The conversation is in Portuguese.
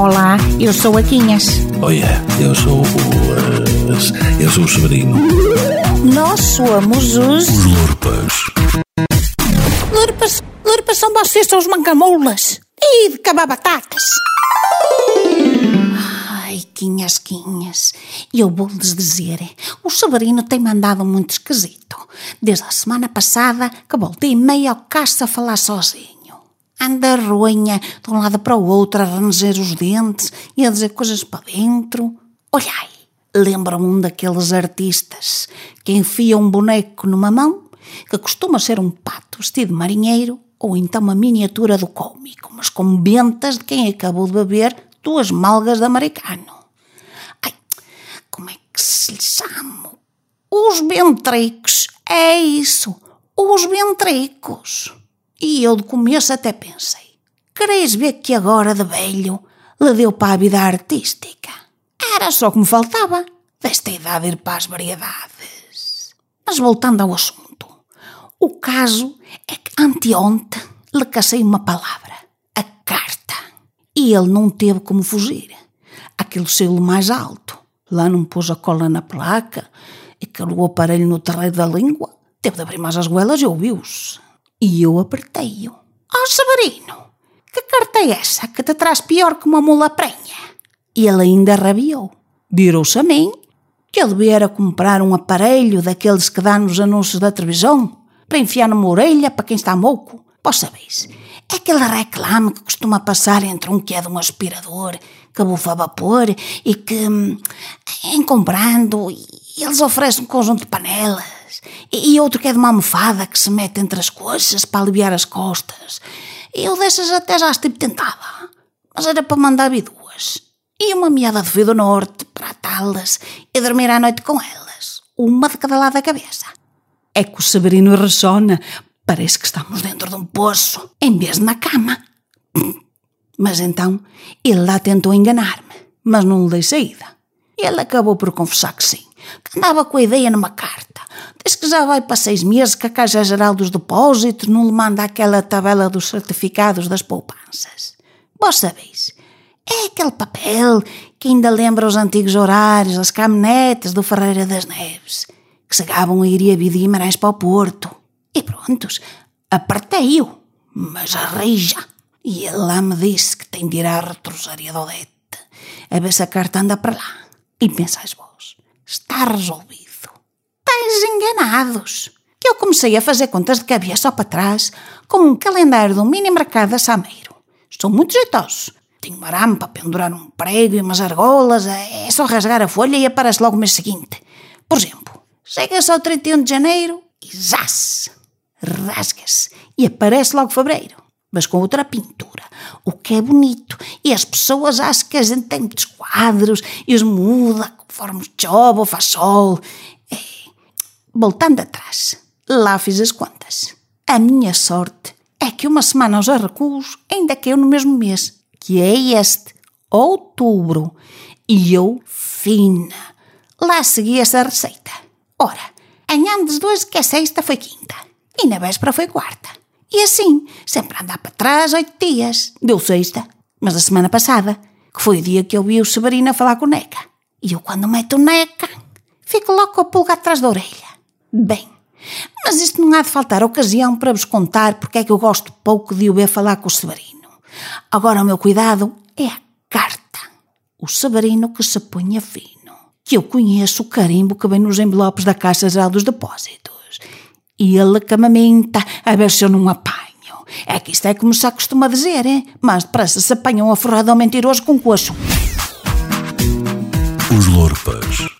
Olá, eu sou a Quinhas. Olha, eu sou o. eh, eu sou o Severino. Nós somos os. Os Lurpas. Lurpas, Lurpas são vocês, são os mancamoulas. E de cabar batatas. Ai, Quinhas, Quinhas. Eu vou-lhes dizer, o Severino tem mandado muito esquisito. Desde a semana passada que voltei meio ao caça a falar sozinho. Anda ruinha de um lado para o outro a ranger os dentes e a dizer coisas para dentro. Olhai, lembra-me um daqueles artistas que enfia um boneco numa mão, que costuma ser um pato vestido de marinheiro ou então uma miniatura do cômico, mas com bentas de quem acabou de beber duas malgas de americano. Ai, como é que se lhe chama? Os ventricos, é isso, os ventricos. E eu de começo até pensei, quereis ver que agora de velho lhe deu para a vida artística? Era só que me faltava, desta idade ir para as variedades. Mas voltando ao assunto, o caso é que anteontem lhe cacei uma palavra, a carta, e ele não teve como fugir. Aquilo saiu mais alto, lá não pôs a cola na placa, e calou o aparelho no terreiro da língua, teve de abrir mais as goelas e ouviu-se. E eu apertei-o. Ó Severino, que carta é essa que te traz pior que uma mula prenha? E ele ainda rabiou. Virou-se a mim que ele viera comprar um aparelho daqueles que dá nos anúncios da televisão para enfiar numa orelha para quem está moco. Vós sabeis, é aquele reclame que costuma passar entre um que é de um aspirador que bufa vapor e que, hum, em comprando, eles oferecem um conjunto de panelas e outro que é de uma almofada que se mete entre as coxas para aliviar as costas. Eu dessas até já estive tentada, mas era para mandar vir duas. E uma meada de fio do norte para atá-las e dormir à noite com elas, uma de cada lado da cabeça. É que o Severino ressona, parece que estamos dentro de um poço, em vez de na cama. Mas então ele lá tentou enganar-me, mas não lhe dei saída. Ele acabou por confessar que sim, que andava com a ideia numa carta. Diz que já vai para seis meses que a Caixa Geral dos Depósitos não lhe manda aquela tabela dos certificados das poupanças. Vós sabeis, é aquele papel que ainda lembra os antigos horários, as caminhonetes do Ferreira das Neves, que chegavam a ir e Guimarães para o Porto. E prontos, apertei-o, mas a rija. E ele lá me disse que tem de ir à retrosaria do Odete, a ver se a carta anda para lá. E pensais vós, está resolvido. Enganados. Que eu comecei a fazer contas de cabeça para trás com um calendário do mini mercado a Sameiro. São muito jeitosos. Tenho um arame para pendurar um prego e umas argolas. É só rasgar a folha e aparece logo o mês seguinte. Por exemplo, chega-se ao 31 de janeiro e zás! Rasga-se e aparece logo fevereiro. Mas com outra pintura. O que é bonito. E as pessoas acham que a gente tem muitos quadros e os muda conforme chove ou faz sol. É. Voltando atrás, lá fiz as contas. A minha sorte é que uma semana aos arrecuos ainda caiu no mesmo mês, que é este, outubro. E eu, fina, lá segui essa receita. Ora, em antes dois que é sexta foi quinta, e na véspera foi quarta. E assim, sempre a andar para trás oito dias. Deu sexta, mas a semana passada, que foi o dia que eu vi o Severino a falar com o Neca. E eu quando meto o Neca, fico logo com a pulga atrás da orelha. Bem, mas isto não há de faltar ocasião para vos contar porque é que eu gosto pouco de o ver falar com o Severino. Agora o meu cuidado é a carta. O Severino que se punha fino. Que eu conheço o carimbo que vem nos envelopes da Caixa Geral dos Depósitos. E ele que me minta a ver se eu não apanho. É que isto é como se acostuma dizer, hein? mas depressa se apanham a forrada ao mentiroso com coxo. Os Lurpas.